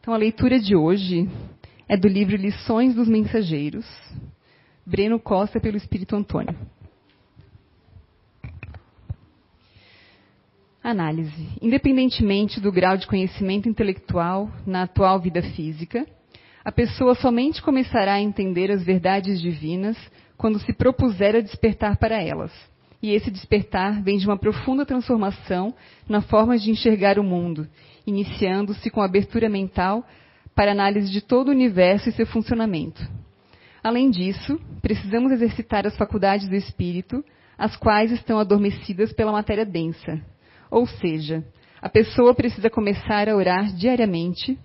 Então, a leitura de hoje é do livro Lições dos Mensageiros, Breno Costa, pelo Espírito Antônio. Análise. Independentemente do grau de conhecimento intelectual na atual vida física, a pessoa somente começará a entender as verdades divinas quando se propuser a despertar para elas. E esse despertar vem de uma profunda transformação na forma de enxergar o mundo, iniciando-se com abertura mental para análise de todo o universo e seu funcionamento. Além disso, precisamos exercitar as faculdades do espírito, as quais estão adormecidas pela matéria densa. Ou seja, a pessoa precisa começar a orar diariamente,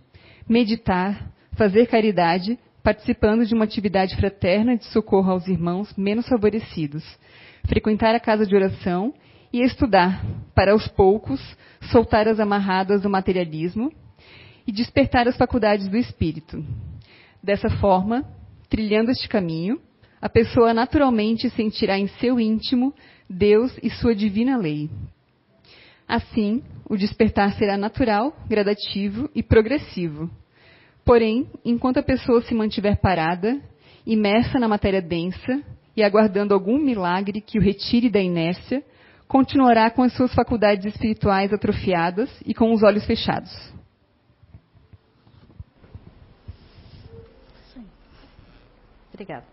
meditar, fazer caridade, participando de uma atividade fraterna de socorro aos irmãos menos favorecidos, frequentar a casa de oração e estudar, para aos poucos soltar as amarradas do materialismo e despertar as faculdades do espírito. Dessa forma, trilhando este caminho, a pessoa naturalmente sentirá em seu íntimo Deus e sua divina lei. Assim, o despertar será natural, gradativo e progressivo. Porém, enquanto a pessoa se mantiver parada, imersa na matéria densa e aguardando algum milagre que o retire da inércia, continuará com as suas faculdades espirituais atrofiadas e com os olhos fechados. Obrigada.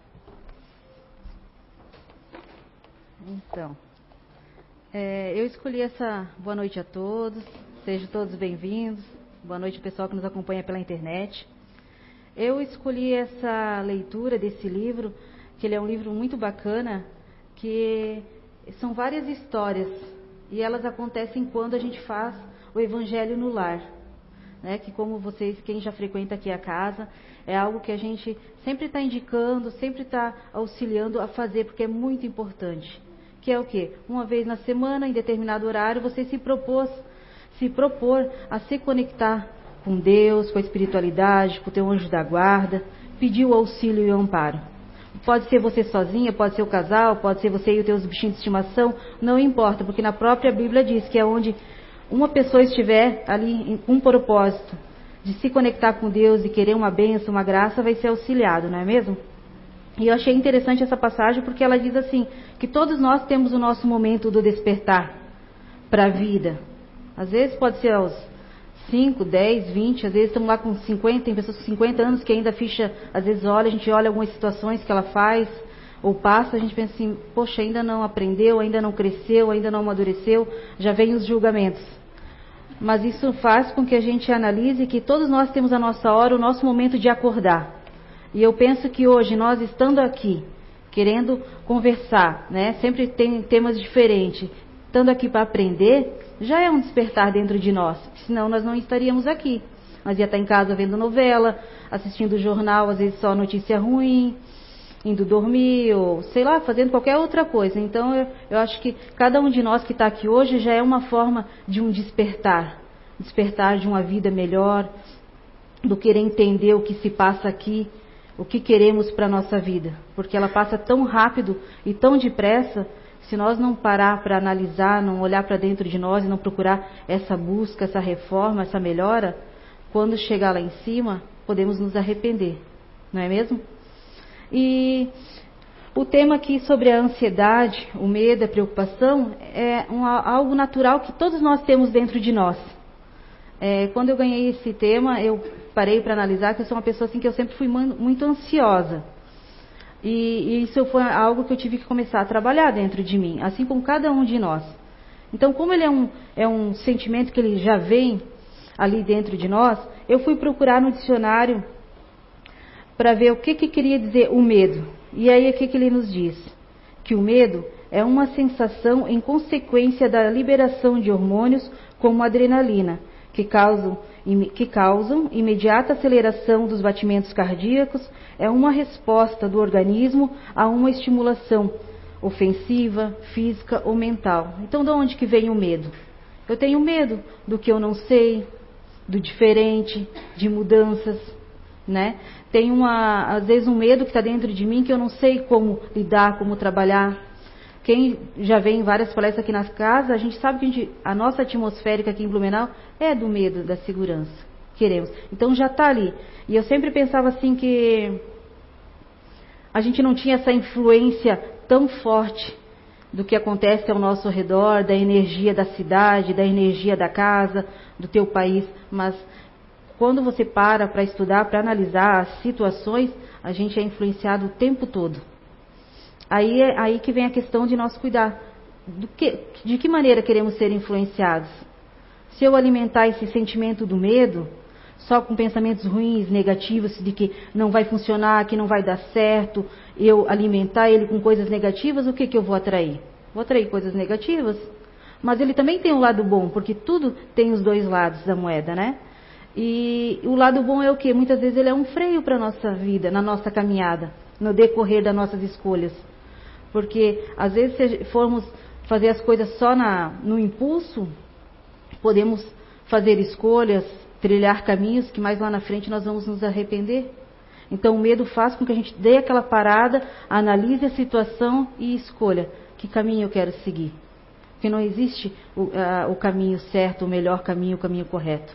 Então, é, eu escolhi essa boa noite a todos, sejam todos bem-vindos. Boa noite, pessoal que nos acompanha pela internet. Eu escolhi essa leitura desse livro, que ele é um livro muito bacana, que são várias histórias e elas acontecem quando a gente faz o evangelho no lar. Né, que como vocês, quem já frequenta aqui a casa, é algo que a gente sempre está indicando, sempre está auxiliando a fazer, porque é muito importante. Que é o quê? Uma vez na semana, em determinado horário, você se propôs, se propor a se conectar com Deus, com a espiritualidade, com o teu anjo da guarda, pedir o auxílio e o amparo. Pode ser você sozinha, pode ser o casal, pode ser você e os teus bichinhos de estimação, não importa, porque na própria Bíblia diz que é onde uma pessoa estiver ali com um propósito de se conectar com Deus e querer uma bênção, uma graça, vai ser auxiliado, não é mesmo? E eu achei interessante essa passagem porque ela diz assim: que todos nós temos o nosso momento do despertar para a vida. Às vezes pode ser aos 5, 10, 20, às vezes estamos lá com 50, tem pessoas com 50 anos que ainda a ficha, às vezes olha, a gente olha algumas situações que ela faz ou passa, a gente pensa assim, poxa, ainda não aprendeu, ainda não cresceu, ainda não amadureceu, já vem os julgamentos. Mas isso faz com que a gente analise que todos nós temos a nossa hora, o nosso momento de acordar. E eu penso que hoje, nós estando aqui, querendo conversar, né? Sempre tem temas diferentes, estando aqui para aprender, já é um despertar dentro de nós. Senão nós não estaríamos aqui. Nós ia estar em casa vendo novela, assistindo jornal, às vezes só notícia ruim, indo dormir, ou sei lá, fazendo qualquer outra coisa. Então eu, eu acho que cada um de nós que está aqui hoje já é uma forma de um despertar despertar de uma vida melhor, do querer entender o que se passa aqui o que queremos para a nossa vida, porque ela passa tão rápido e tão depressa. Se nós não parar para analisar, não olhar para dentro de nós e não procurar essa busca, essa reforma, essa melhora, quando chegar lá em cima, podemos nos arrepender, não é mesmo? E o tema aqui sobre a ansiedade, o medo, a preocupação, é um, algo natural que todos nós temos dentro de nós. É, quando eu ganhei esse tema, eu parei para analisar que eu sou uma pessoa assim que eu sempre fui muito ansiosa. E, e isso foi algo que eu tive que começar a trabalhar dentro de mim, assim como cada um de nós. Então, como ele é um, é um sentimento que ele já vem ali dentro de nós, eu fui procurar no dicionário para ver o que, que queria dizer o medo. E aí, o que, que ele nos diz? Que o medo é uma sensação em consequência da liberação de hormônios como adrenalina, que causam, que causam imediata aceleração dos batimentos cardíacos é uma resposta do organismo a uma estimulação ofensiva, física ou mental. Então, de onde que vem o medo? Eu tenho medo do que eu não sei, do diferente, de mudanças, né? Tem uma, às vezes um medo que está dentro de mim que eu não sei como lidar, como trabalhar. Quem já vem em várias palestras aqui nas casas, a gente sabe que a, gente, a nossa atmosférica aqui em Blumenau é do medo da segurança. queremos. Então já está ali. E eu sempre pensava assim que a gente não tinha essa influência tão forte do que acontece ao nosso redor, da energia da cidade, da energia da casa, do teu país, mas quando você para para estudar, para analisar as situações, a gente é influenciado o tempo todo. Aí é aí que vem a questão de nós cuidar. Que, de que maneira queremos ser influenciados? Se eu alimentar esse sentimento do medo, só com pensamentos ruins, negativos, de que não vai funcionar, que não vai dar certo, eu alimentar ele com coisas negativas, o que, que eu vou atrair? Vou atrair coisas negativas. Mas ele também tem um lado bom, porque tudo tem os dois lados da moeda, né? E o lado bom é o que? Muitas vezes ele é um freio para a nossa vida, na nossa caminhada, no decorrer das nossas escolhas. Porque às vezes se formos fazer as coisas só na, no impulso, podemos fazer escolhas, trilhar caminhos que mais lá na frente nós vamos nos arrepender. Então o medo faz com que a gente dê aquela parada, analise a situação e escolha que caminho eu quero seguir. Porque não existe o, a, o caminho certo, o melhor caminho, o caminho correto.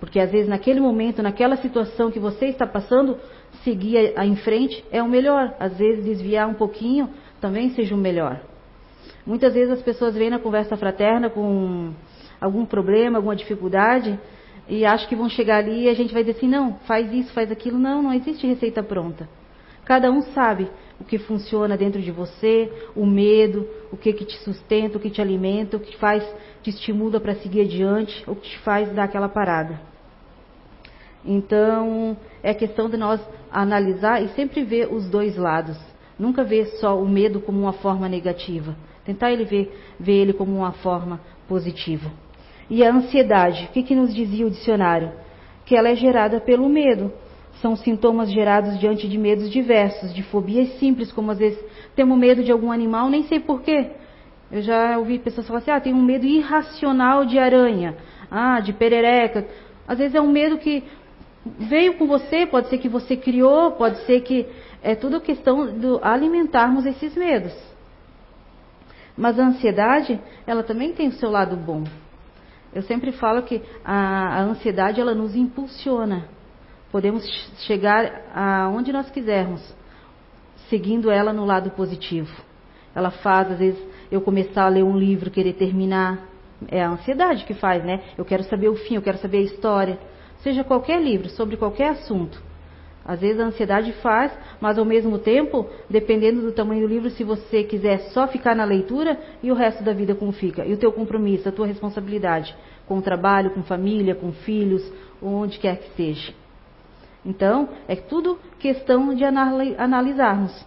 Porque às vezes naquele momento, naquela situação que você está passando, seguir em frente é o melhor. Às vezes desviar um pouquinho também seja o melhor. Muitas vezes as pessoas vêm na conversa fraterna com algum problema, alguma dificuldade e acham que vão chegar ali e a gente vai dizer assim: não, faz isso, faz aquilo. Não, não existe receita pronta. Cada um sabe o que funciona dentro de você, o medo, o que, que te sustenta, o que te alimenta, o que faz, te estimula para seguir adiante, o que te faz dar aquela parada. Então, é questão de nós analisar e sempre ver os dois lados. Nunca ver só o medo como uma forma negativa. Tentar ele ver, ver ele como uma forma positiva. E a ansiedade, o que, que nos dizia o dicionário? Que ela é gerada pelo medo. São sintomas gerados diante de medos diversos, de fobias simples, como às vezes temos medo de algum animal, nem sei porquê. Eu já ouvi pessoas falar assim, ah, tenho um medo irracional de aranha, ah, de perereca. Às vezes é um medo que veio com você, pode ser que você criou, pode ser que é tudo questão de alimentarmos esses medos. Mas a ansiedade, ela também tem o seu lado bom. Eu sempre falo que a, a ansiedade ela nos impulsiona. Podemos chegar aonde nós quisermos, seguindo ela no lado positivo. Ela faz, às vezes, eu começar a ler um livro, querer terminar. É a ansiedade que faz, né? Eu quero saber o fim, eu quero saber a história. Seja qualquer livro, sobre qualquer assunto. Às vezes a ansiedade faz, mas ao mesmo tempo, dependendo do tamanho do livro, se você quiser só ficar na leitura e o resto da vida como fica? E o teu compromisso, a tua responsabilidade com o trabalho, com família, com filhos, onde quer que seja. Então, é tudo questão de analisarmos,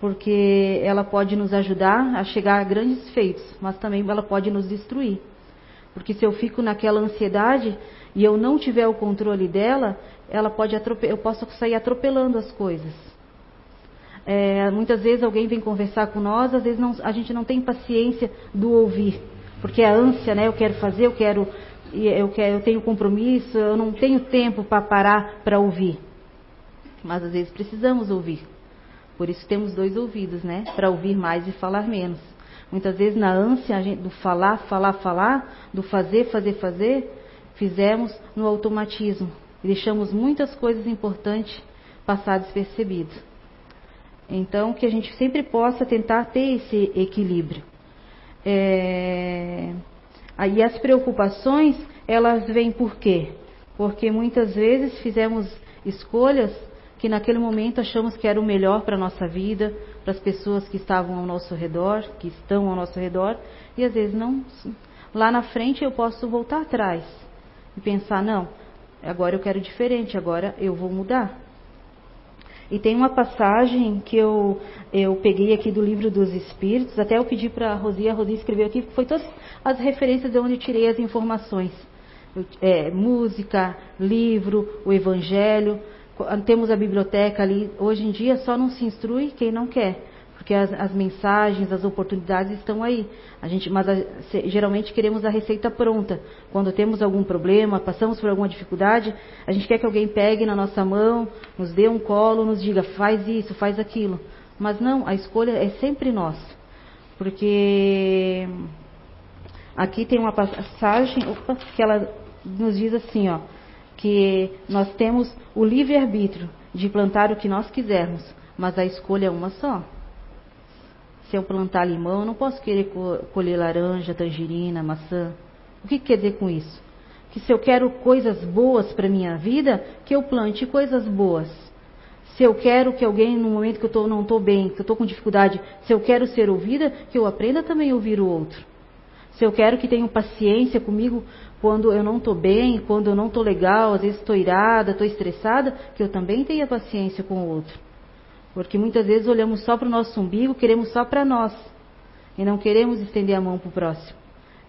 porque ela pode nos ajudar a chegar a grandes feitos, mas também ela pode nos destruir. Porque se eu fico naquela ansiedade e eu não tiver o controle dela, ela pode eu posso sair atropelando as coisas. É, muitas vezes alguém vem conversar com nós, às vezes não, a gente não tem paciência do ouvir, porque a ânsia, né? Eu quero fazer, eu quero eu, quero, eu tenho compromisso, eu não tenho tempo para parar para ouvir. Mas às vezes precisamos ouvir. Por isso temos dois ouvidos, né? Para ouvir mais e falar menos. Muitas vezes na ânsia gente, do falar, falar, falar, do fazer, fazer, fazer, fizemos no automatismo e deixamos muitas coisas importantes passar despercebido. Então, que a gente sempre possa tentar ter esse equilíbrio. É... Aí as preocupações, elas vêm por quê? Porque muitas vezes fizemos escolhas que naquele momento achamos que era o melhor para a nossa vida, para as pessoas que estavam ao nosso redor, que estão ao nosso redor, e às vezes não. Lá na frente eu posso voltar atrás e pensar, não, agora eu quero diferente, agora eu vou mudar. E tem uma passagem que eu, eu peguei aqui do livro dos Espíritos, até eu pedi para a Rosi, a Rosi escreveu aqui, foi todas as referências de onde eu tirei as informações. É, música, livro, o Evangelho, temos a biblioteca ali. Hoje em dia só não se instrui quem não quer porque as, as, mensagens, as oportunidades estão aí. A gente, mas a, se, geralmente queremos a receita pronta. Quando temos algum problema, passamos por alguma dificuldade, a gente quer que alguém pegue na nossa mão, nos dê um colo, nos diga faz isso, faz aquilo. Mas não, a escolha é sempre nossa. Porque aqui tem uma passagem opa, que ela nos diz assim, ó, que nós temos o livre-arbítrio de plantar o que nós quisermos, mas a escolha é uma só. Se eu plantar limão, eu não posso querer colher laranja, tangerina, maçã. O que quer dizer com isso? Que se eu quero coisas boas para minha vida, que eu plante coisas boas. Se eu quero que alguém, no momento que eu tô, não estou bem, que eu estou com dificuldade, se eu quero ser ouvida, que eu aprenda também a ouvir o outro. Se eu quero que tenham paciência comigo quando eu não estou bem, quando eu não estou legal, às vezes estou irada, estou estressada, que eu também tenha paciência com o outro. Porque muitas vezes olhamos só para o nosso umbigo, queremos só para nós. E não queremos estender a mão para o próximo.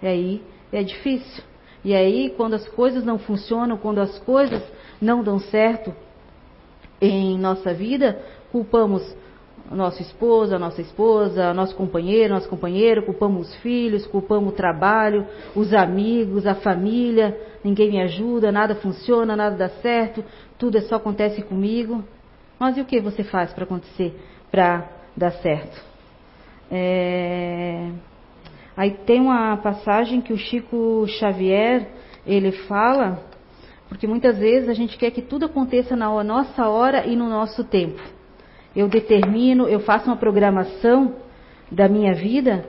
E aí é difícil. E aí, quando as coisas não funcionam, quando as coisas não dão certo em nossa vida, culpamos nosso esposo, a nossa esposa, nosso companheiro, nosso companheiro, culpamos os filhos, culpamos o trabalho, os amigos, a família, ninguém me ajuda, nada funciona, nada dá certo, tudo é só acontece comigo. Mas e o que você faz para acontecer, para dar certo? É... Aí tem uma passagem que o Chico Xavier, ele fala, porque muitas vezes a gente quer que tudo aconteça na nossa hora e no nosso tempo eu determino, eu faço uma programação da minha vida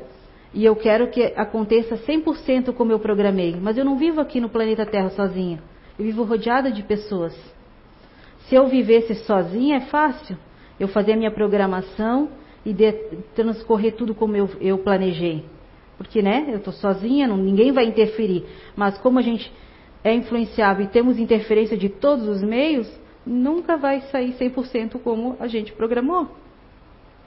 e eu quero que aconteça 100% como eu programei. Mas eu não vivo aqui no planeta Terra sozinha. Eu vivo rodeada de pessoas. Se eu vivesse sozinha, é fácil. Eu fazer a minha programação e de, transcorrer tudo como eu, eu planejei. Porque, né, eu estou sozinha, não, ninguém vai interferir. Mas como a gente é influenciável e temos interferência de todos os meios, nunca vai sair 100% como a gente programou.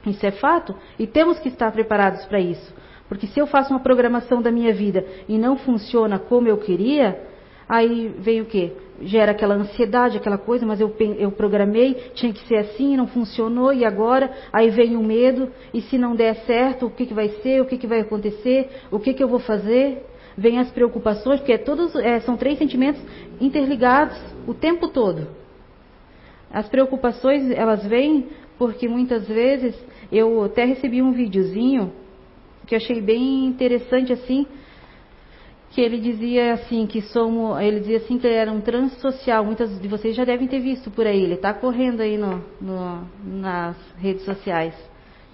Isso é fato e temos que estar preparados para isso. Porque se eu faço uma programação da minha vida e não funciona como eu queria, aí vem o quê? Gera aquela ansiedade, aquela coisa, mas eu, eu programei, tinha que ser assim, não funcionou, e agora? Aí vem o medo, e se não der certo, o que, que vai ser, o que, que vai acontecer, o que, que eu vou fazer? Vem as preocupações, porque é todos, é, são três sentimentos interligados o tempo todo. As preocupações, elas vêm porque muitas vezes eu até recebi um videozinho que eu achei bem interessante assim, que ele dizia assim que somos, ele dizia assim que ele era um transsocial. Muitas de vocês já devem ter visto por aí. Ele está correndo aí no, no, nas redes sociais.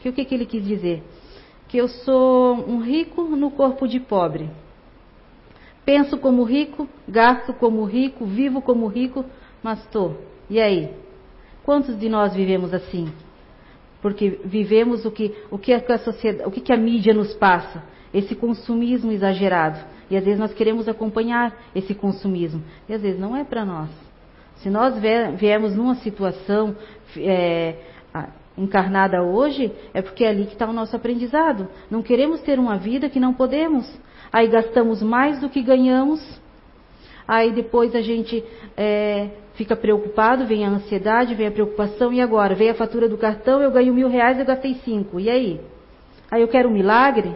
Que o que, que ele quis dizer? Que eu sou um rico no corpo de pobre. Penso como rico, gasto como rico, vivo como rico, mas estou. E aí? Quantos de nós vivemos assim? Porque vivemos o que, o que, a, sociedade, o que, a mídia nos passa, esse consumismo exagerado. E às vezes nós queremos acompanhar esse consumismo. E às vezes não é para nós. Se nós viemos numa situação é, encarnada hoje, é porque é ali que está o nosso aprendizado. Não queremos ter uma vida que não podemos. Aí gastamos mais do que ganhamos. Aí depois a gente é, fica preocupado, vem a ansiedade, vem a preocupação, e agora? Vem a fatura do cartão, eu ganho mil reais, eu gastei cinco, e aí? Aí eu quero um milagre?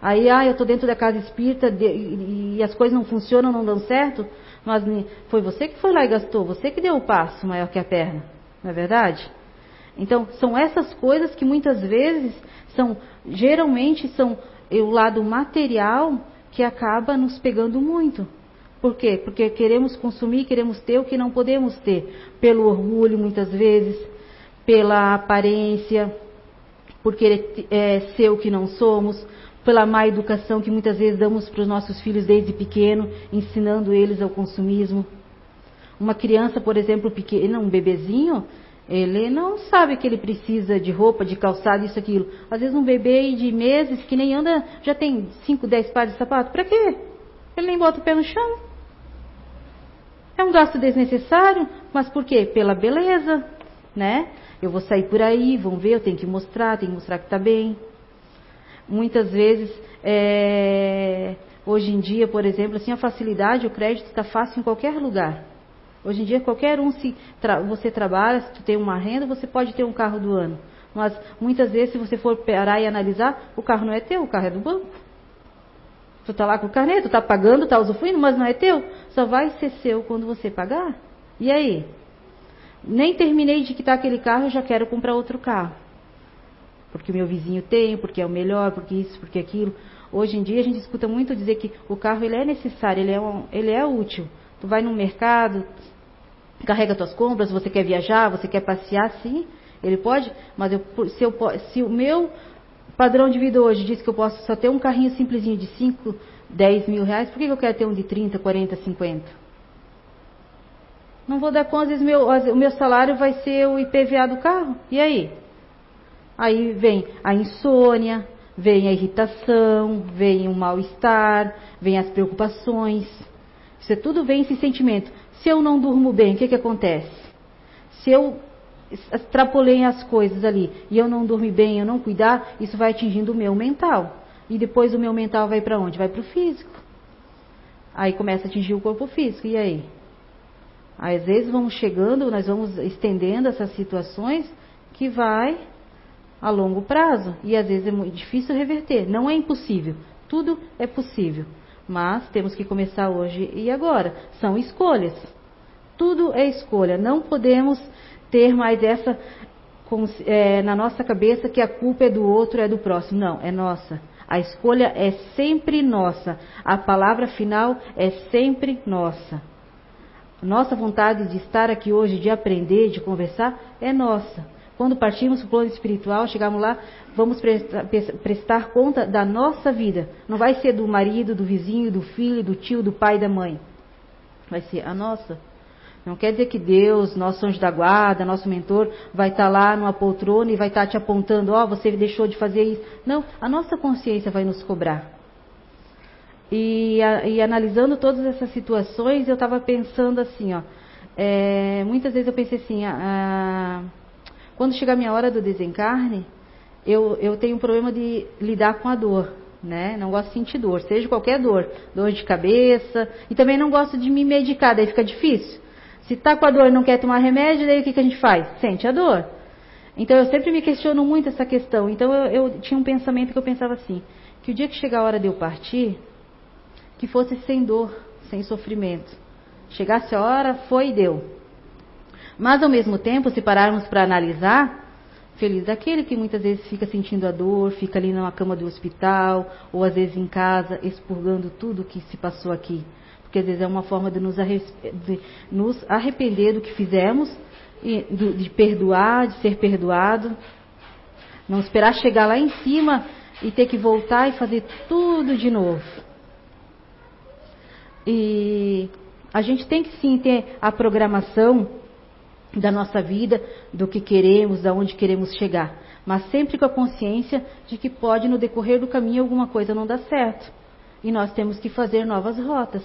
Aí, ah, eu estou dentro da casa espírita de, e, e, as coisas não funcionam, não dão certo, mas foi você que foi lá e gastou, você que deu o passo maior que a perna, não é verdade? Então, são essas coisas que muitas vezes são, geralmente são o lado material que acaba nos pegando muito. Por quê? Porque queremos consumir, queremos ter o que não podemos ter. Pelo orgulho, muitas vezes, pela aparência, por querer é, ser o que não somos, pela má educação que muitas vezes damos para os nossos filhos desde pequeno, ensinando eles ao consumismo. Uma criança, por exemplo, pequena, um bebezinho, ele não sabe que ele precisa de roupa, de calçado, isso, aquilo. Às vezes um bebê de meses que nem anda, já tem 5, 10 pares de sapato. Para quê? Ele nem bota o pé no chão. É um gasto desnecessário, mas por quê? Pela beleza, né? Eu vou sair por aí, vão ver, eu tenho que mostrar, tenho que mostrar que está bem. Muitas vezes, é... hoje em dia, por exemplo, assim, a facilidade, o crédito está fácil em qualquer lugar. Hoje em dia, qualquer um, se tra... você trabalha, se tu tem uma renda, você pode ter um carro do ano. Mas muitas vezes, se você for parar e analisar, o carro não é teu, o carro é do banco. Tu tá lá com o carnê, tu tá pagando, tá usufruindo, mas não é teu. Só vai ser seu quando você pagar. E aí? Nem terminei de quitar aquele carro, eu já quero comprar outro carro. Porque o meu vizinho tem, porque é o melhor, porque isso, porque aquilo. Hoje em dia a gente escuta muito dizer que o carro ele é necessário, ele é, um, ele é útil. Tu vai no mercado, carrega tuas compras, você quer viajar, você quer passear, sim, ele pode, mas eu, se, eu, se o meu padrão de vida hoje diz que eu posso só ter um carrinho simplesinho de 5, 10 mil reais, por que eu quero ter um de 30, 40, 50? Não vou dar conta, às vezes meu, o meu salário vai ser o IPVA do carro. E aí? Aí vem a insônia, vem a irritação, vem o mal-estar, vem as preocupações. Isso é tudo vem esse sentimento. Se eu não durmo bem, o que, que acontece? Se eu extrapolei as coisas ali e eu não dormir bem, eu não cuidar, isso vai atingindo o meu mental. E depois o meu mental vai para onde? Vai para o físico. Aí começa a atingir o corpo físico. E aí? Às vezes vamos chegando, nós vamos estendendo essas situações que vai a longo prazo e às vezes é muito difícil reverter. Não é impossível, tudo é possível, mas temos que começar hoje e agora. São escolhas. Tudo é escolha. Não podemos ter mais essa é, na nossa cabeça que a culpa é do outro, é do próximo. Não, é nossa. A escolha é sempre nossa. A palavra final é sempre nossa. Nossa vontade de estar aqui hoje, de aprender, de conversar, é nossa. Quando partimos para o plano espiritual, chegamos lá, vamos prestar, prestar, conta da nossa vida. Não vai ser do marido, do vizinho, do filho, do tio, do pai, da mãe. Vai ser a nossa. Não quer dizer que Deus, nosso anjo da guarda, nosso mentor, vai estar lá numa poltrona e vai estar te apontando, ó, oh, você deixou de fazer isso. Não, a nossa consciência vai nos cobrar. E, e analisando todas essas situações, eu estava pensando assim, ó. É, muitas vezes eu pensei assim, ah, quando chegar a minha hora do desencarne, eu, eu tenho um problema de lidar com a dor, né? Não gosto de sentir dor, seja qualquer dor, dor de cabeça, e também não gosto de me medicar, daí fica difícil. Se tá com a dor e não quer tomar remédio, daí o que, que a gente faz? Sente a dor. Então eu sempre me questiono muito essa questão. Então eu, eu tinha um pensamento que eu pensava assim, que o dia que chegar a hora de eu partir, que fosse sem dor, sem sofrimento. Chegasse a hora, foi e deu. Mas ao mesmo tempo, se pararmos para analisar, feliz daquele que muitas vezes fica sentindo a dor, fica ali numa cama do hospital, ou às vezes em casa, expurgando tudo o que se passou aqui. Porque às vezes é uma forma de nos, de nos arrepender do que fizemos, e de perdoar, de ser perdoado. Não esperar chegar lá em cima e ter que voltar e fazer tudo de novo. E a gente tem que sim ter a programação da nossa vida, do que queremos, da onde queremos chegar, mas sempre com a consciência de que pode no decorrer do caminho alguma coisa não dar certo. E nós temos que fazer novas rotas.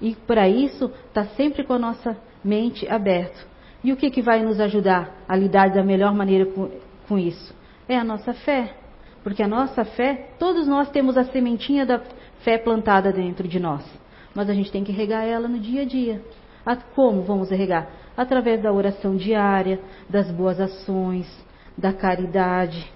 E para isso, está sempre com a nossa mente aberta. E o que, que vai nos ajudar a lidar da melhor maneira com, com isso? É a nossa fé. Porque a nossa fé, todos nós temos a sementinha da fé plantada dentro de nós mas a gente tem que regar ela no dia a dia. Como vamos regar? Através da oração diária, das boas ações, da caridade.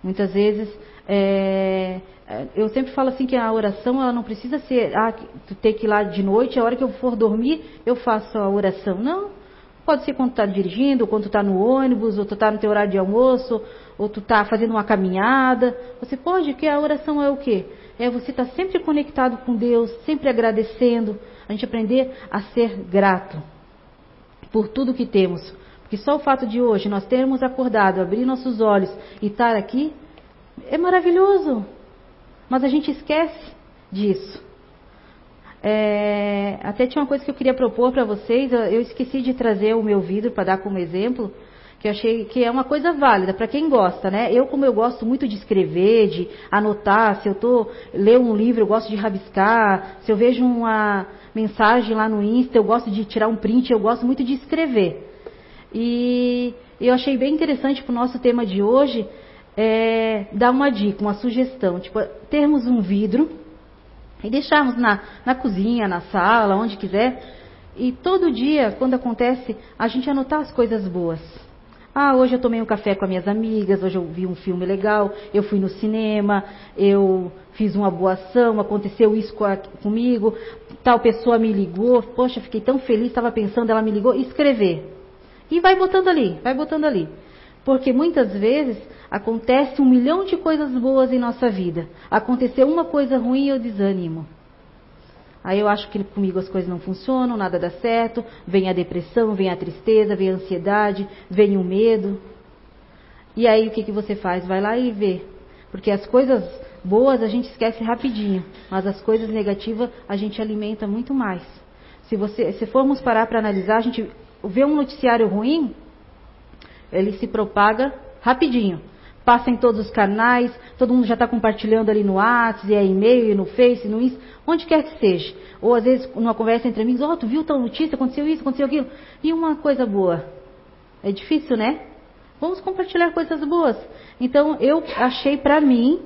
Muitas vezes, é, é, eu sempre falo assim que a oração ela não precisa ser, ah, tem que ir lá de noite, a hora que eu for dormir, eu faço a oração. Não. Pode ser quando tu está dirigindo, ou quando tu está no ônibus, ou tu está no teu horário de almoço, ou tu está fazendo uma caminhada. Você pode, que a oração é o quê? é você estar tá sempre conectado com Deus, sempre agradecendo, a gente aprender a ser grato por tudo que temos. Porque só o fato de hoje nós termos acordado, abrir nossos olhos e estar aqui, é maravilhoso. Mas a gente esquece disso. É, até tinha uma coisa que eu queria propor para vocês, eu esqueci de trazer o meu vidro para dar como exemplo que eu achei que é uma coisa válida para quem gosta, né? Eu, como eu gosto muito de escrever, de anotar, se eu tô ler um livro, eu gosto de rabiscar, se eu vejo uma mensagem lá no Insta, eu gosto de tirar um print, eu gosto muito de escrever. E eu achei bem interessante para o nosso tema de hoje é, dar uma dica, uma sugestão, tipo, termos um vidro e deixarmos na, na cozinha, na sala, onde quiser, e todo dia, quando acontece, a gente anotar as coisas boas. Ah, hoje eu tomei um café com as minhas amigas, hoje eu vi um filme legal, eu fui no cinema, eu fiz uma boa ação, aconteceu isso comigo, tal pessoa me ligou, poxa, fiquei tão feliz, estava pensando, ela me ligou, escrever. E vai botando ali, vai botando ali. Porque muitas vezes acontece um milhão de coisas boas em nossa vida. Aconteceu uma coisa ruim e eu desanimo. Aí eu acho que comigo as coisas não funcionam, nada dá certo, vem a depressão, vem a tristeza, vem a ansiedade, vem o medo. E aí o que, que você faz? Vai lá e vê. Porque as coisas boas a gente esquece rapidinho, mas as coisas negativas a gente alimenta muito mais. Se você, se formos parar para analisar, a gente vê um noticiário ruim, ele se propaga rapidinho. Passa em todos os canais, todo mundo já está compartilhando ali no WhatsApp, é e-mail, no Face, no Insta, onde quer que seja. Ou às vezes numa conversa entre amigos, ó, oh, tu viu tal notícia, aconteceu isso, aconteceu aquilo. E uma coisa boa. É difícil, né? Vamos compartilhar coisas boas. Então eu achei para mim,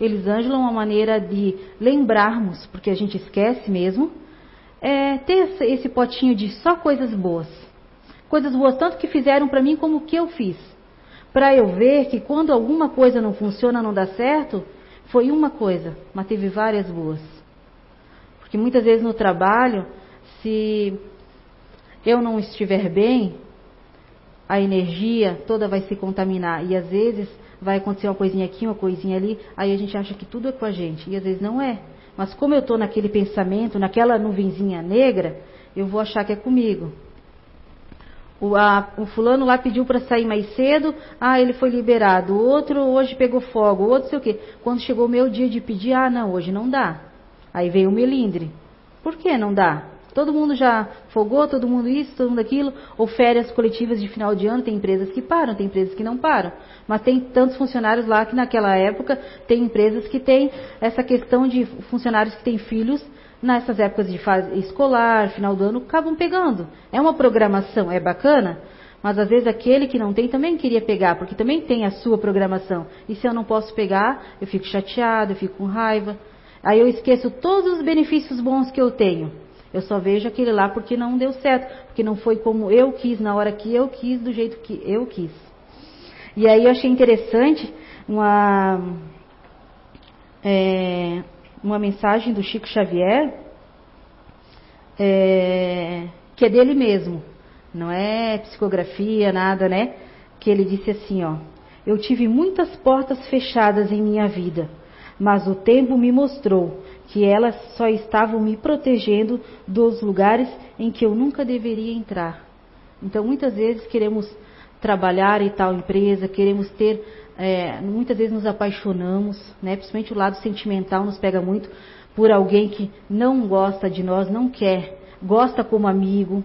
Elisângela, uma maneira de lembrarmos, porque a gente esquece mesmo, é, ter esse potinho de só coisas boas. Coisas boas tanto que fizeram para mim como que eu fiz. Para eu ver que quando alguma coisa não funciona, não dá certo, foi uma coisa, mas teve várias boas. Porque muitas vezes no trabalho, se eu não estiver bem, a energia toda vai se contaminar. E às vezes vai acontecer uma coisinha aqui, uma coisinha ali, aí a gente acha que tudo é com a gente. E às vezes não é. Mas como eu estou naquele pensamento, naquela nuvenzinha negra, eu vou achar que é comigo. O, a, o fulano lá pediu para sair mais cedo, ah, ele foi liberado. O outro hoje pegou fogo, o outro sei o quê. Quando chegou o meu dia de pedir, ah, não, hoje não dá. Aí veio o melindre. Por que não dá? Todo mundo já folgou, todo mundo isso, todo mundo aquilo, ou férias coletivas de final de ano, tem empresas que param, tem empresas que não param. Mas tem tantos funcionários lá que naquela época tem empresas que têm essa questão de funcionários que têm filhos nessas épocas de fase escolar, final do ano, acabam pegando. É uma programação, é bacana, mas às vezes aquele que não tem também queria pegar, porque também tem a sua programação. E se eu não posso pegar, eu fico chateado, eu fico com raiva. Aí eu esqueço todos os benefícios bons que eu tenho. Eu só vejo aquele lá porque não deu certo, porque não foi como eu quis, na hora que eu quis, do jeito que eu quis. E aí eu achei interessante uma, é, uma mensagem do Chico Xavier, é, que é dele mesmo, não é psicografia, nada, né? Que ele disse assim, ó, eu tive muitas portas fechadas em minha vida, mas o tempo me mostrou que elas só estavam me protegendo dos lugares em que eu nunca deveria entrar. Então, muitas vezes queremos trabalhar em tal empresa, queremos ter, é, muitas vezes nos apaixonamos, né? principalmente o lado sentimental nos pega muito por alguém que não gosta de nós, não quer, gosta como amigo,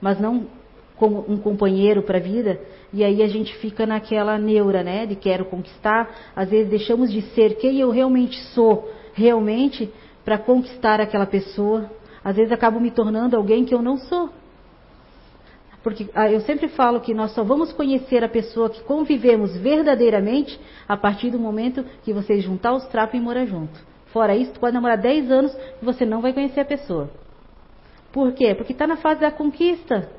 mas não como um companheiro para a vida, e aí a gente fica naquela neura, né, de quero conquistar, às vezes deixamos de ser quem eu realmente sou, realmente para conquistar aquela pessoa. Às vezes acabo me tornando alguém que eu não sou. Porque ah, eu sempre falo que nós só vamos conhecer a pessoa que convivemos verdadeiramente a partir do momento que você juntar os trapos e morar junto. Fora isso, tu pode namorar 10 anos e você não vai conhecer a pessoa. Por quê? Porque está na fase da conquista.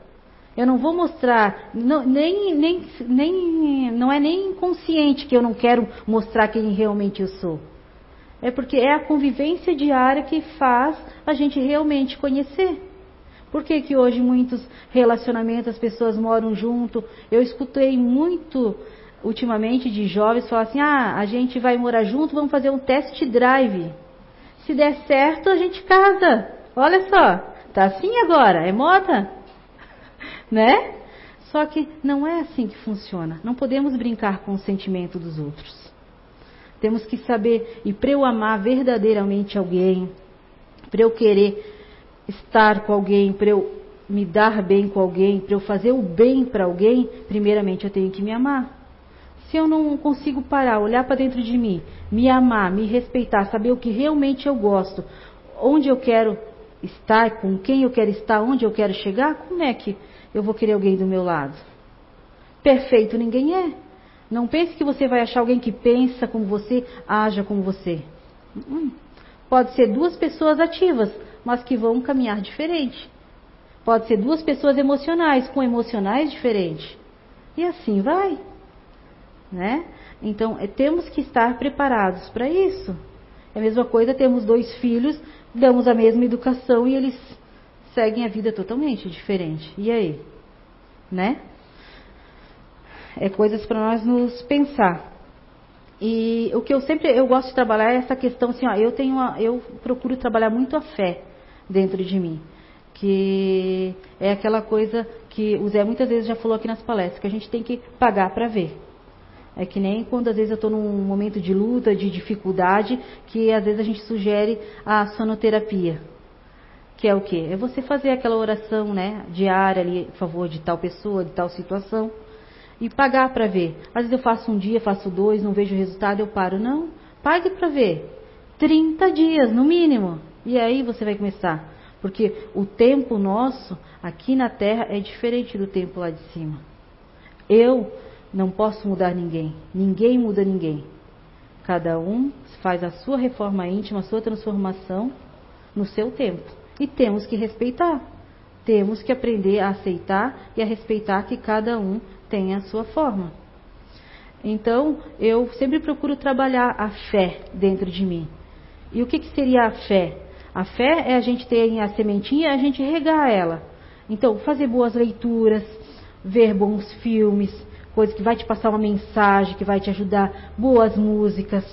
Eu não vou mostrar, não, nem, nem, nem, não é nem consciente que eu não quero mostrar quem realmente eu sou. É porque é a convivência diária que faz a gente realmente conhecer. Por que, que hoje muitos relacionamentos as pessoas moram junto? Eu escutei muito ultimamente de jovens falar assim: ah, a gente vai morar junto, vamos fazer um test drive. Se der certo, a gente casa. Olha só, tá assim agora, é moda, né? Só que não é assim que funciona. Não podemos brincar com o sentimento dos outros. Temos que saber, e para eu amar verdadeiramente alguém, para eu querer estar com alguém, para eu me dar bem com alguém, para eu fazer o bem para alguém, primeiramente eu tenho que me amar. Se eu não consigo parar, olhar para dentro de mim, me amar, me respeitar, saber o que realmente eu gosto, onde eu quero estar, com quem eu quero estar, onde eu quero chegar, como é que eu vou querer alguém do meu lado? Perfeito ninguém é. Não pense que você vai achar alguém que pensa como você, haja como você. Hum. Pode ser duas pessoas ativas, mas que vão caminhar diferente. Pode ser duas pessoas emocionais, com emocionais diferentes. E assim vai. Né? Então, é, temos que estar preparados para isso. É a mesma coisa, temos dois filhos, damos a mesma educação e eles seguem a vida totalmente diferente. E aí? Né? é coisas para nós nos pensar. E o que eu sempre eu gosto de trabalhar é essa questão assim, ó, eu tenho uma, eu procuro trabalhar muito a fé. Dentro de mim. Que é aquela coisa que o Zé muitas vezes já falou aqui nas palestras, que a gente tem que pagar para ver. É que nem quando às vezes eu estou num momento de luta, de dificuldade, que às vezes a gente sugere a sonoterapia. Que é o quê? É você fazer aquela oração né, diária ali a favor de tal pessoa, de tal situação, e pagar para ver. Às vezes eu faço um dia, faço dois, não vejo o resultado, eu paro. Não, pague para ver. 30 dias, no mínimo. E aí você vai começar. Porque o tempo nosso aqui na Terra é diferente do tempo lá de cima. Eu não posso mudar ninguém. Ninguém muda ninguém. Cada um faz a sua reforma íntima, a sua transformação no seu tempo. E temos que respeitar. Temos que aprender a aceitar e a respeitar que cada um tem a sua forma. Então, eu sempre procuro trabalhar a fé dentro de mim. E o que, que seria a fé? A fé é a gente ter a sementinha a gente regar ela. Então, fazer boas leituras, ver bons filmes, coisa que vai te passar uma mensagem, que vai te ajudar, boas músicas,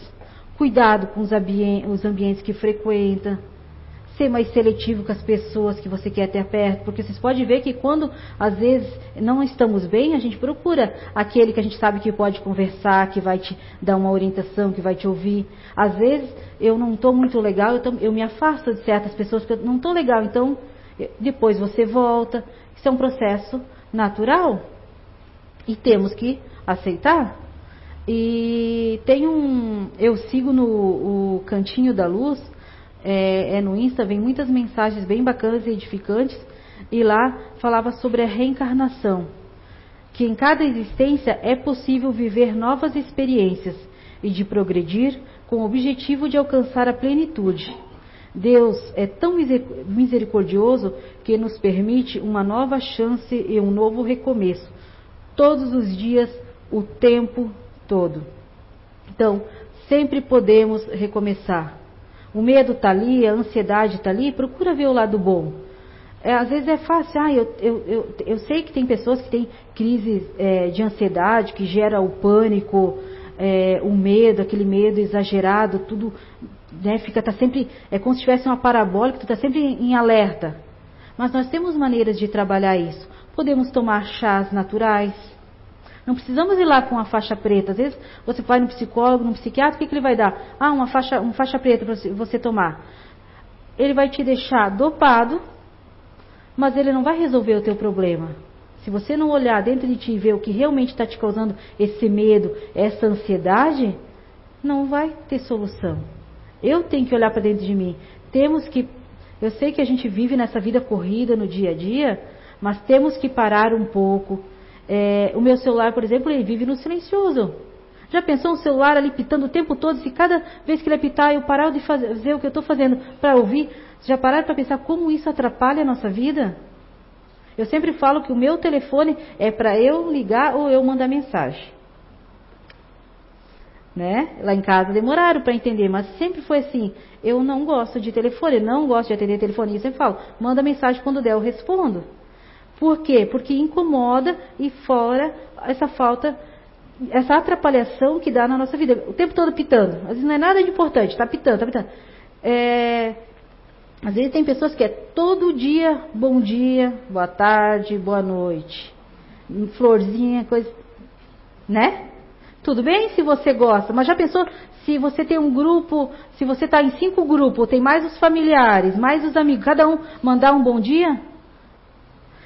cuidado com os ambientes que frequenta, ser mais seletivo com as pessoas que você quer ter perto, porque vocês podem ver que quando às vezes não estamos bem, a gente procura aquele que a gente sabe que pode conversar, que vai te dar uma orientação, que vai te ouvir. Às vezes eu não estou muito legal, eu, tô, eu, me afasto de certas pessoas porque eu não estou legal, então depois você volta. Isso é um processo natural. E temos que aceitar. E tem um. Eu sigo no Cantinho da Luz, é, é no Insta, vem muitas mensagens bem bacanas e edificantes. E lá falava sobre a reencarnação. Que em cada existência é possível viver novas experiências e de progredir com o objetivo de alcançar a plenitude. Deus é tão misericordioso que nos permite uma nova chance e um novo recomeço todos os dias, o tempo todo. Então, sempre podemos recomeçar. O medo está ali, a ansiedade está ali, procura ver o lado bom. É, às vezes é fácil, ah, eu, eu, eu, eu, sei que tem pessoas que têm crises é, de ansiedade, que gera o pânico, é, o medo, aquele medo exagerado, tudo, né, fica, tá sempre, é como se tivesse uma parabólica, tu está sempre em alerta. Mas nós temos maneiras de trabalhar isso. Podemos tomar chás naturais. Não precisamos ir lá com a faixa preta. Às vezes você vai no psicólogo, no psiquiatra, o que, que ele vai dar? Ah, uma faixa, uma faixa preta para você tomar. Ele vai te deixar dopado, mas ele não vai resolver o teu problema. Se você não olhar dentro de ti e ver o que realmente está te causando esse medo, essa ansiedade, não vai ter solução. Eu tenho que olhar para dentro de mim. Temos que. Eu sei que a gente vive nessa vida corrida no dia a dia, mas temos que parar um pouco. É, o meu celular, por exemplo, ele vive no silencioso. Já pensou um celular ali pitando o tempo todo? Se cada vez que ele apitar eu parar de fazer o que eu estou fazendo para ouvir, já pararam para pensar como isso atrapalha a nossa vida? Eu sempre falo que o meu telefone é para eu ligar ou eu mandar mensagem. Né? Lá em casa demoraram para entender, mas sempre foi assim. Eu não gosto de telefone, não gosto de atender telefone. Eu sempre falo, manda mensagem quando der, eu respondo. Por quê? Porque incomoda e fora essa falta, essa atrapalhação que dá na nossa vida. O tempo todo pitando. Às vezes não é nada de importante, está pitando, está pitando. É, às vezes tem pessoas que é todo dia bom dia, boa tarde, boa noite. Florzinha, coisa. Né? Tudo bem se você gosta, mas já pensou se você tem um grupo, se você está em cinco grupos, tem mais os familiares, mais os amigos, cada um mandar um bom dia?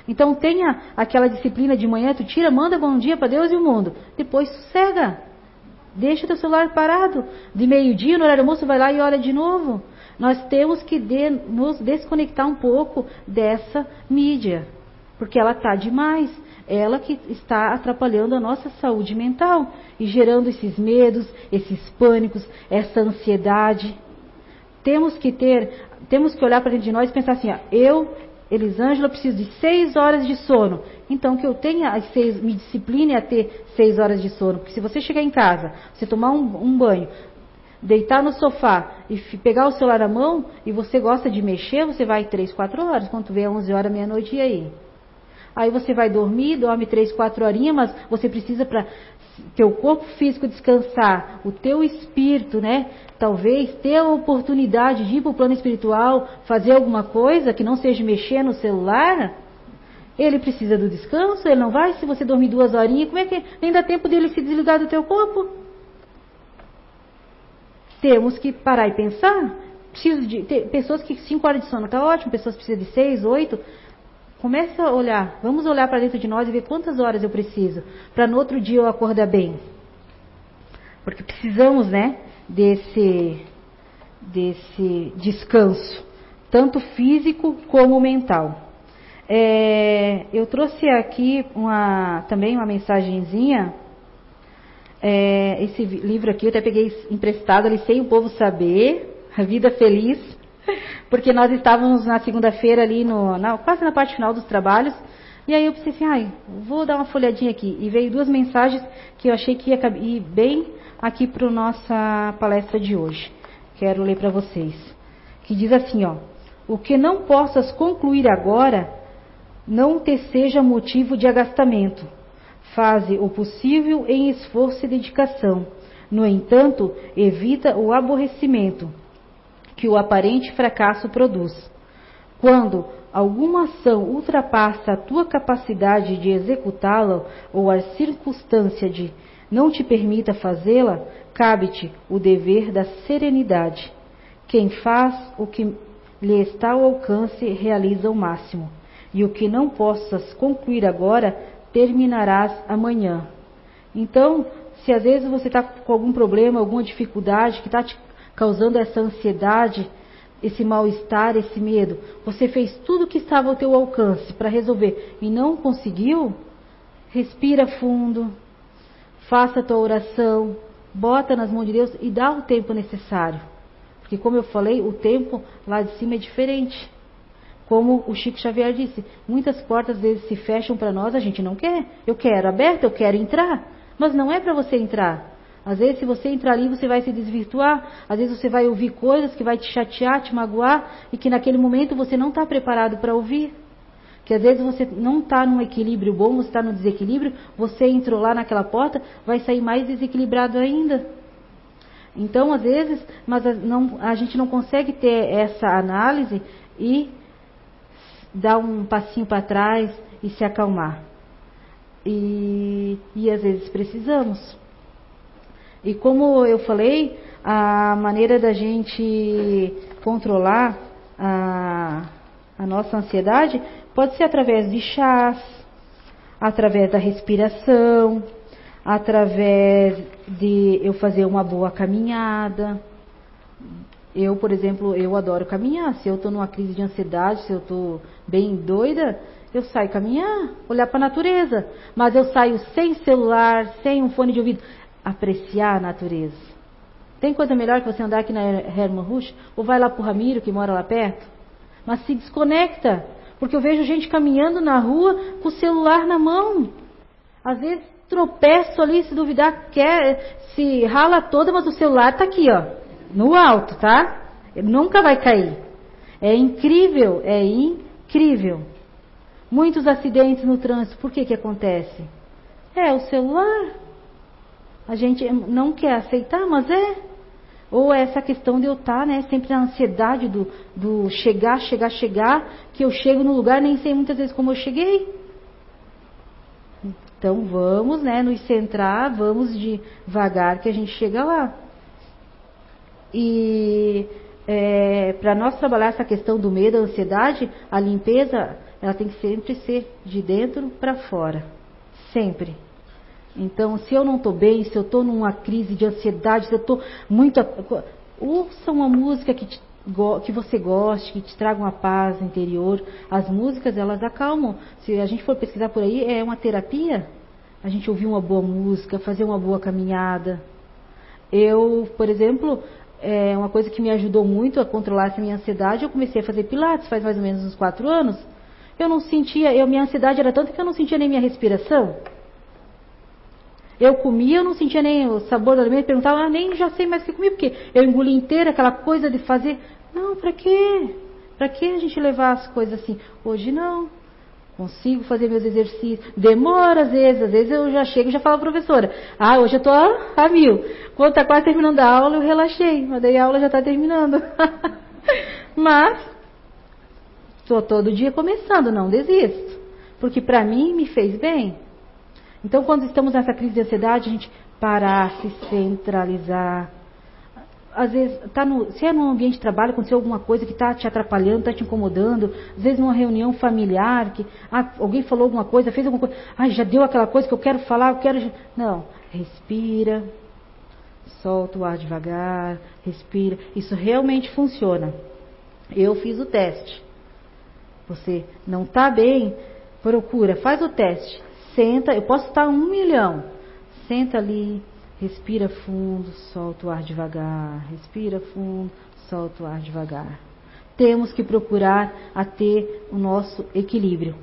Então tenha aquela disciplina de manhã, tu tira, manda bom dia para Deus e o mundo. Depois sossega. Deixa teu celular parado. De meio-dia, no horário almoço, vai lá e olha de novo. Nós temos que de, nos desconectar um pouco dessa mídia. Porque ela está demais. Ela que está atrapalhando a nossa saúde mental e gerando esses medos, esses pânicos, essa ansiedade. Temos que ter, temos que olhar para dentro de nós e pensar assim: ó, eu Elisângela, eu preciso de seis horas de sono. Então, que eu tenha as seis, me discipline a ter seis horas de sono. Porque se você chegar em casa, você tomar um, um banho, deitar no sofá e pegar o celular na mão e você gosta de mexer, você vai três, quatro horas. Quando vê 11 horas, meia-noite, e aí? Aí você vai dormir, dorme três, quatro horinhas, mas você precisa para teu corpo físico descansar, o teu espírito, né? Talvez ter a oportunidade de ir para o plano espiritual, fazer alguma coisa que não seja mexer no celular, ele precisa do descanso, ele não vai. Se você dormir duas horinhas, como é que nem dá tempo dele se desligar do teu corpo? Temos que parar e pensar. Preciso de pessoas que cinco horas de sono está ótimo, pessoas precisam de seis, oito. Começa a olhar, vamos olhar para dentro de nós e ver quantas horas eu preciso para no outro dia eu acordar bem. Porque precisamos, né, desse desse descanso, tanto físico como mental. É, eu trouxe aqui uma, também uma mensagenzinha. É, esse livro aqui eu até peguei emprestado ali sem o povo saber, A Vida Feliz, porque nós estávamos na segunda-feira ali, no, na, quase na parte final dos trabalhos, e aí eu pensei assim, ai, vou dar uma folhadinha aqui. E veio duas mensagens que eu achei que ia ir bem aqui para a nossa palestra de hoje. Quero ler para vocês. Que diz assim, ó. O que não possas concluir agora, não te seja motivo de agastamento. Faze o possível em esforço e dedicação. No entanto, evita o aborrecimento que o aparente fracasso produz. Quando alguma ação ultrapassa a tua capacidade de executá-la ou a circunstância de não te permita fazê-la, cabe-te o dever da serenidade. Quem faz o que lhe está ao alcance realiza o máximo, e o que não possas concluir agora, terminarás amanhã. Então, se às vezes você está com algum problema, alguma dificuldade que está te causando essa ansiedade, esse mal-estar, esse medo. Você fez tudo o que estava ao teu alcance para resolver e não conseguiu? Respira fundo, faça a tua oração, bota nas mãos de Deus e dá o tempo necessário. Porque como eu falei, o tempo lá de cima é diferente. Como o Chico Xavier disse, muitas portas às vezes se fecham para nós, a gente não quer. Eu quero aberta, eu quero entrar, mas não é para você entrar. Às vezes, se você entrar ali, você vai se desvirtuar. Às vezes, você vai ouvir coisas que vai te chatear, te magoar, e que naquele momento você não está preparado para ouvir. Que às vezes você não está num equilíbrio bom, você está no desequilíbrio, você entrou lá naquela porta, vai sair mais desequilibrado ainda. Então, às vezes, mas não, a gente não consegue ter essa análise e dar um passinho para trás e se acalmar. E, e às vezes precisamos. E como eu falei, a maneira da gente controlar a, a nossa ansiedade pode ser através de chás, através da respiração, através de eu fazer uma boa caminhada. Eu, por exemplo, eu adoro caminhar. Se eu estou numa crise de ansiedade, se eu estou bem doida, eu saio caminhar, olhar para a natureza. Mas eu saio sem celular, sem um fone de ouvido apreciar a natureza. Tem coisa melhor que você andar aqui na Herman Rush? Ou vai lá para o Ramiro, que mora lá perto? Mas se desconecta. Porque eu vejo gente caminhando na rua com o celular na mão. Às vezes tropeço ali, se duvidar, quer, se rala toda, mas o celular está aqui, ó, no alto, tá? Ele nunca vai cair. É incrível, é incrível. Muitos acidentes no trânsito, por que que acontece? É o celular. A gente não quer aceitar, mas é. Ou é essa questão de eu estar, tá, né, sempre na ansiedade do, do chegar, chegar, chegar, que eu chego no lugar nem sei muitas vezes como eu cheguei. Então vamos, né, nos centrar, vamos devagar que a gente chega lá. E é, para nós trabalhar essa questão do medo, da ansiedade, a limpeza, ela tem que sempre ser de dentro para fora. Sempre. Então, se eu não estou bem, se eu estou numa crise de ansiedade, se eu estou muito. Ouça uma música que, te, que você goste, que te traga uma paz interior. As músicas, elas acalmam. Se a gente for pesquisar por aí, é uma terapia. A gente ouvir uma boa música, fazer uma boa caminhada. Eu, por exemplo, é uma coisa que me ajudou muito a controlar essa minha ansiedade, eu comecei a fazer pilates faz mais ou menos uns quatro anos. Eu não sentia, eu, minha ansiedade era tanta que eu não sentia nem minha respiração. Eu comia, eu não sentia nem o sabor do alimento, perguntava, ah, nem já sei mais o que comi, porque eu engoli inteira aquela coisa de fazer. Não, para quê? Para que a gente levar as coisas assim? Hoje não. Consigo fazer meus exercícios. Demora às vezes, às vezes eu já chego e já falo professora. Ah, hoje eu tô a mil. Quando está quase terminando a aula, eu relaxei. Mas daí a aula já está terminando. Mas, estou todo dia começando, não desisto. Porque para mim me fez bem. Então, quando estamos nessa crise de ansiedade, a gente parar, se centralizar, às vezes, tá no, se é num ambiente de trabalho, aconteceu alguma coisa que está te atrapalhando, está te incomodando, às vezes numa reunião familiar, que ah, alguém falou alguma coisa, fez alguma coisa, ah, já deu aquela coisa que eu quero falar, eu quero. Não, respira, solta o ar devagar, respira. Isso realmente funciona. Eu fiz o teste. Você não está bem, procura, faz o teste. Senta, eu posso estar um milhão. Senta ali, Respira fundo, solta o ar devagar. Respira fundo, solta o ar devagar. Temos que procurar a ter o nosso equilíbrio,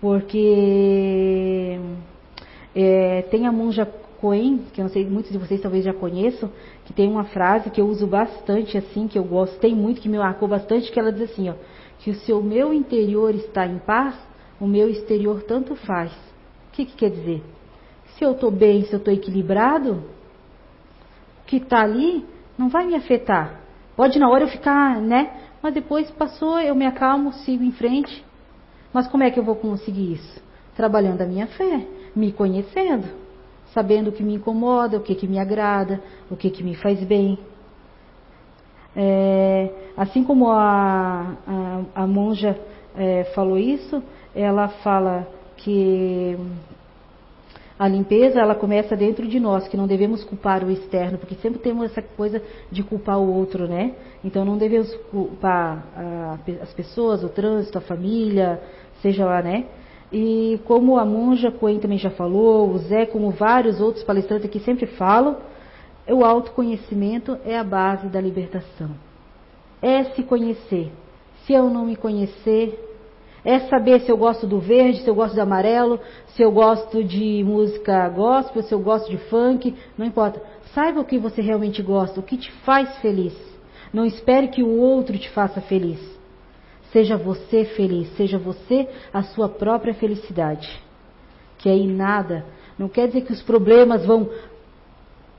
porque é, tem a monja Coen, que eu não sei, muitos de vocês talvez já conheçam, que tem uma frase que eu uso bastante assim, que eu gostei muito, que me marcou bastante, que ela diz assim, ó, que se o meu interior está em paz, o meu exterior tanto faz. O que, que quer dizer? Se eu estou bem, se eu estou equilibrado, o que está ali não vai me afetar. Pode na hora eu ficar, né? Mas depois passou, eu me acalmo, sigo em frente. Mas como é que eu vou conseguir isso? Trabalhando a minha fé, me conhecendo, sabendo o que me incomoda, o que, que me agrada, o que, que me faz bem. É, assim como a, a, a monja é, falou isso, ela fala que a limpeza, ela começa dentro de nós, que não devemos culpar o externo, porque sempre temos essa coisa de culpar o outro, né? Então não devemos culpar a, as pessoas, o trânsito, a família, seja lá, né? E como a monja Coen também já falou, o Zé, como vários outros palestrantes aqui sempre falam, o autoconhecimento é a base da libertação. É se conhecer. Se eu não me conhecer, é saber se eu gosto do verde, se eu gosto do amarelo, se eu gosto de música gospel, se eu gosto de funk, não importa. Saiba o que você realmente gosta, o que te faz feliz. Não espere que o outro te faça feliz. Seja você feliz, seja você a sua própria felicidade. Que aí nada, não quer dizer que os problemas vão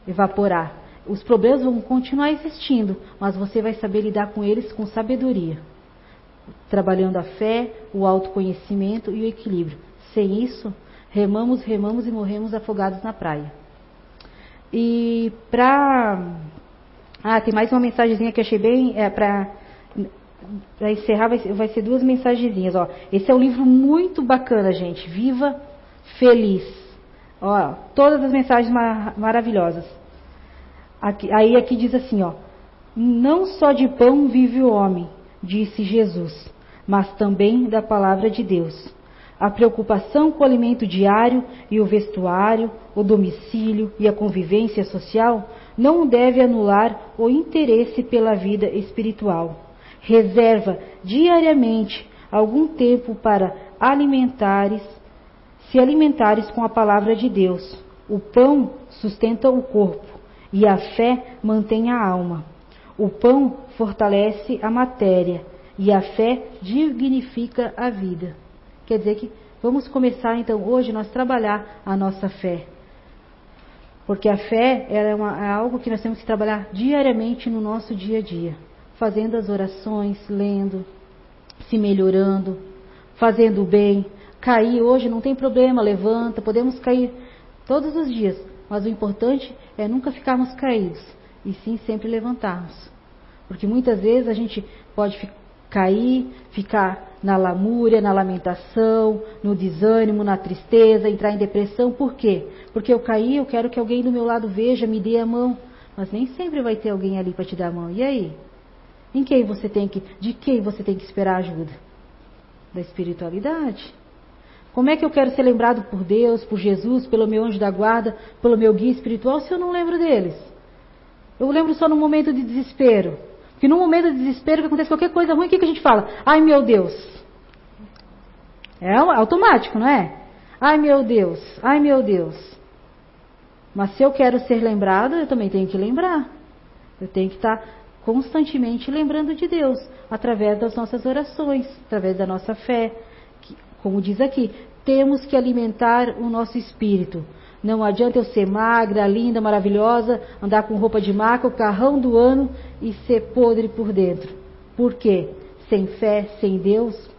evaporar. Os problemas vão continuar existindo, mas você vai saber lidar com eles com sabedoria trabalhando a fé, o autoconhecimento e o equilíbrio. Sem isso, remamos, remamos e morremos afogados na praia. E para. Ah, tem mais uma mensagenzinha que achei bem. É, para encerrar, vai ser, vai ser duas mensagenzinhas. Ó. Esse é um livro muito bacana, gente. Viva Feliz. Ó, todas as mensagens mar maravilhosas. Aqui, aí aqui diz assim, ó. Não só de pão vive o homem, disse Jesus, mas também da palavra de Deus. A preocupação com o alimento diário e o vestuário, o domicílio e a convivência social não deve anular o interesse pela vida espiritual. Reserva diariamente algum tempo para alimentares, se alimentares com a palavra de Deus. O pão sustenta o corpo e a fé mantém a alma. O pão fortalece a matéria e a fé dignifica a vida. Quer dizer que vamos começar então hoje nós trabalhar a nossa fé. Porque a fé é, uma, é algo que nós temos que trabalhar diariamente no nosso dia a dia. Fazendo as orações, lendo, se melhorando, fazendo o bem. Cair hoje não tem problema, levanta, podemos cair todos os dias. Mas o importante é nunca ficarmos caídos e sim sempre levantarmos. Porque muitas vezes a gente pode cair, ficar na lamúria, na lamentação, no desânimo, na tristeza, entrar em depressão. Por quê? Porque eu caí, eu quero que alguém do meu lado veja, me dê a mão. Mas nem sempre vai ter alguém ali para te dar a mão. E aí? Em quem você tem que, de quem você tem que esperar ajuda? Da espiritualidade. Como é que eu quero ser lembrado por Deus, por Jesus, pelo meu anjo da guarda, pelo meu guia espiritual, se eu não lembro deles? Eu lembro só no momento de desespero. Porque no momento de desespero, que acontece qualquer coisa ruim, o que, que a gente fala? Ai meu Deus. É automático, não é? Ai meu Deus, ai meu Deus. Mas se eu quero ser lembrado, eu também tenho que lembrar. Eu tenho que estar constantemente lembrando de Deus, através das nossas orações, através da nossa fé. Como diz aqui, temos que alimentar o nosso espírito. Não adianta eu ser magra, linda, maravilhosa, andar com roupa de marca, o carrão do ano e ser podre por dentro. Por quê? Sem fé, sem Deus,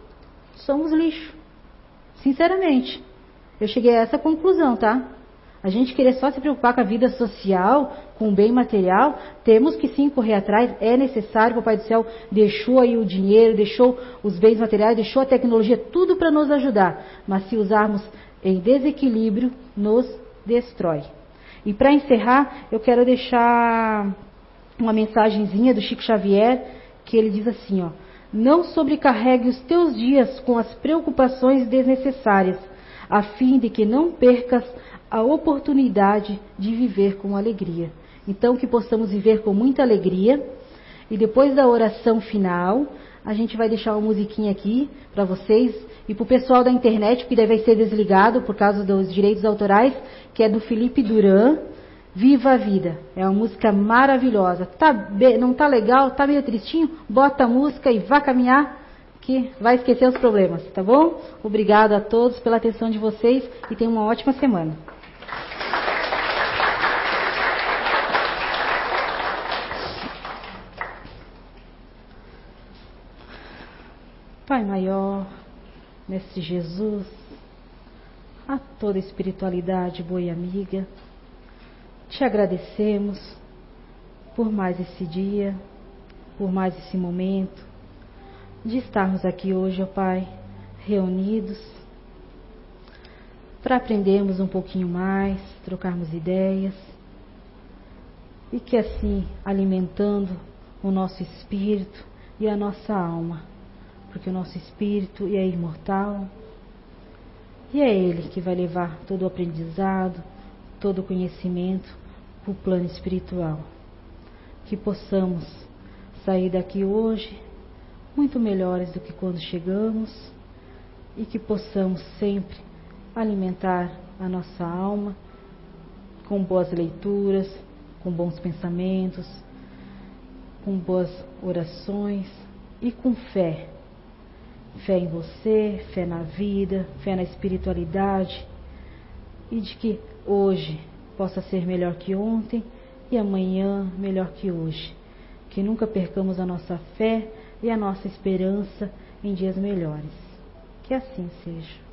somos lixo. Sinceramente. Eu cheguei a essa conclusão, tá? A gente querer só se preocupar com a vida social, com o bem material, temos que sim correr atrás, é necessário, o Papai do Céu deixou aí o dinheiro, deixou os bens materiais, deixou a tecnologia, tudo para nos ajudar. Mas se usarmos em desequilíbrio, nos destrói. E para encerrar, eu quero deixar uma mensagenzinha do Chico Xavier, que ele diz assim, ó: Não sobrecarregue os teus dias com as preocupações desnecessárias, a fim de que não percas a oportunidade de viver com alegria. Então, que possamos viver com muita alegria. E depois da oração final, a gente vai deixar uma musiquinha aqui para vocês e para o pessoal da internet, que deve ser desligado por causa dos direitos autorais, que é do Felipe Duran. Viva a vida. É uma música maravilhosa. Tá, não tá legal? Tá meio tristinho? Bota a música e vá caminhar que vai esquecer os problemas, tá bom? Obrigado a todos pela atenção de vocês e tenham uma ótima semana. Pai maior, Mestre Jesus, a toda espiritualidade boa e amiga, te agradecemos por mais esse dia, por mais esse momento, de estarmos aqui hoje, ó Pai, reunidos, para aprendermos um pouquinho mais, trocarmos ideias, e que assim, alimentando o nosso espírito e a nossa alma, porque o nosso espírito é imortal e é ele que vai levar todo o aprendizado, todo o conhecimento para o plano espiritual. Que possamos sair daqui hoje muito melhores do que quando chegamos e que possamos sempre alimentar a nossa alma com boas leituras, com bons pensamentos, com boas orações e com fé fé em você, fé na vida, fé na espiritualidade e de que hoje possa ser melhor que ontem e amanhã melhor que hoje. Que nunca percamos a nossa fé e a nossa esperança em dias melhores. Que assim seja.